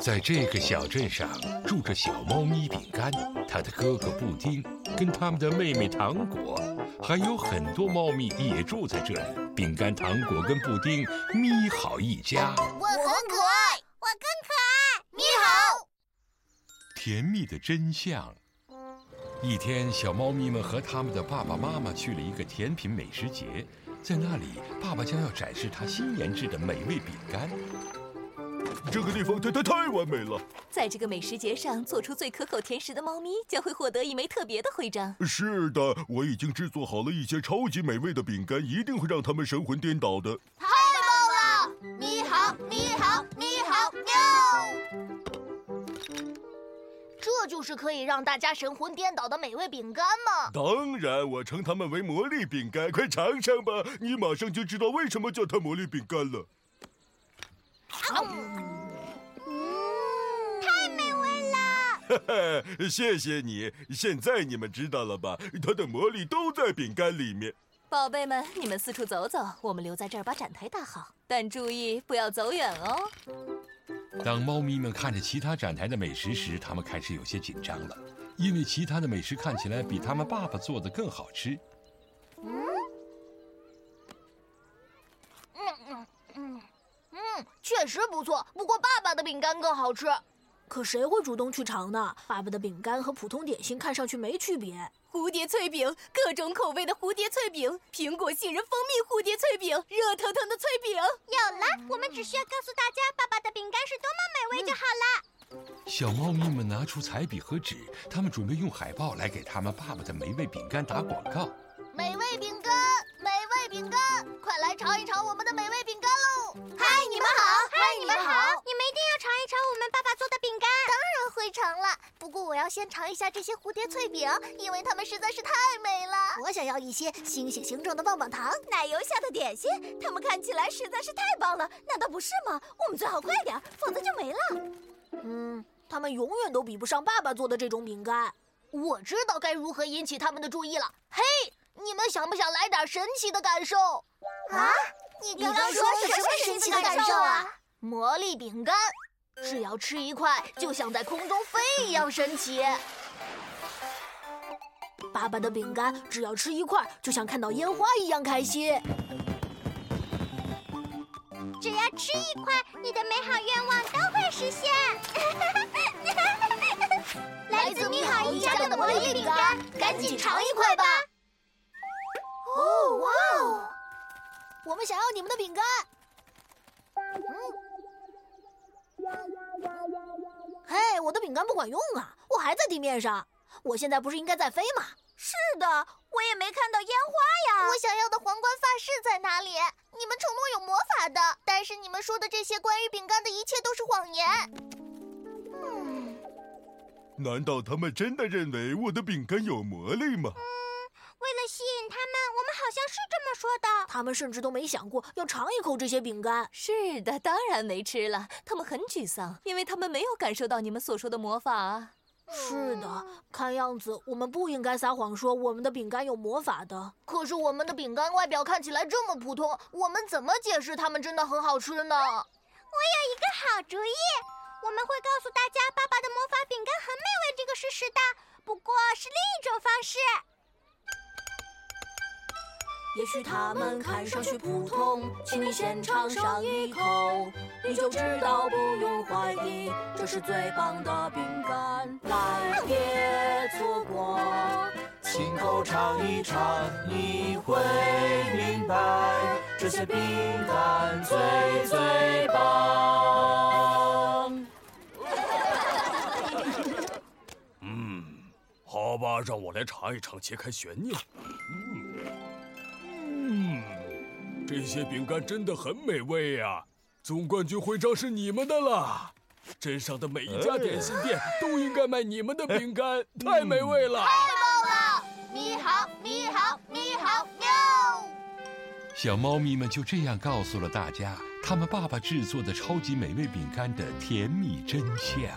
在这个小镇上住着小猫咪饼干，它的哥哥布丁，跟他们的妹妹糖果，还有很多猫咪也住在这里。饼干、糖果跟布丁，咪好一家。我很可爱，我更可爱，咪好。甜蜜的真相。一天，小猫咪们和他们的爸爸妈妈去了一个甜品美食节，在那里，爸爸将要展示他新研制的美味饼干。这个地方太太太完美了！在这个美食节上做出最可口甜食的猫咪将会获得一枚特别的徽章。是的，我已经制作好了一些超级美味的饼干，一定会让他们神魂颠倒的。太棒了！咪好，咪好，咪好，喵！这就是可以让大家神魂颠倒的美味饼干吗？当然，我称它们为魔力饼干。快尝尝吧，你马上就知道为什么叫它魔力饼干了。嗯，哈哈，谢谢你。现在你们知道了吧？它的魔力都在饼干里面。宝贝们，你们四处走走，我们留在这儿把展台搭好。但注意，不要走远哦。当猫咪们看着其他展台的美食时，它们开始有些紧张了，因为其他的美食看起来比他们爸爸做的更好吃。嗯嗯嗯嗯。确实不错，不过爸爸的饼干更好吃。可谁会主动去尝呢？爸爸的饼干和普通点心看上去没区别。蝴蝶脆饼，各种口味的蝴蝶脆饼，苹果、杏仁、蜂蜜蝴蝶脆饼，热腾腾的脆饼。有了，我们只需要告诉大家爸爸的饼干是多么美味就好了。小猫咪们拿出彩笔和纸，他们准备用海报来给他们爸爸的美味饼干打广告。美味饼干，美味饼干，快来尝一尝我们的美味饼我要先尝一下这些蝴蝶脆饼，因为它们实在是太美了。我想要一些星星形状的棒棒糖，奶油下的点心，它们看起来实在是太棒了，难道不是吗？我们最好快点，否则就没了。嗯，他们永远都比不上爸爸做的这种饼干。我知道该如何引起他们的注意了。嘿！你们想不想来点神奇的感受？啊！你刚刚说什么神奇的感受啊？魔力饼干，只要吃一块，就像在空中飞一样神奇。爸爸的饼干，只要吃一块，就像看到烟花一样开心。只要吃一块，你的美好愿望都会实现。来自你好一家的魔力饼干，赶紧尝一块吧。哦，哇哦！我们想要你们的饼干。嘿，我的饼干不管用啊！我还在地面上。我现在不是应该在飞吗？是的，我也没看到烟花呀。我想要的皇冠发饰在哪里？你们承诺有魔法的，但是你们说的这些关于饼干的一切都是谎言。嗯，难道他们真的认为我的饼干有魔力吗？吸引他们，我们好像是这么说的。他们甚至都没想过要尝一口这些饼干。是的，当然没吃了。他们很沮丧，因为他们没有感受到你们所说的魔法啊。是的，看样子我们不应该撒谎说我们的饼干有魔法的。可是我们的饼干外表看起来这么普通，我们怎么解释它们真的很好吃呢？我有一个好主意，我们会告诉大家爸爸的魔法饼干很美味这个事实的，不过是另一种方式。也许他们看上去普通，请你先尝上一口，你就知道不用怀疑，这是最棒的饼干。来，别错过，亲口尝一尝，你会明白，这些饼干最最棒。嗯，好吧，让我来尝一尝，揭开悬念。嗯。这些饼干真的很美味呀！总冠军徽章是你们的了，镇上的每一家点心店都应该卖你们的饼干，太美味了！太棒了！咪好，咪好，咪好，喵！小猫咪们就这样告诉了大家，他们爸爸制作的超级美味饼干的甜蜜真相。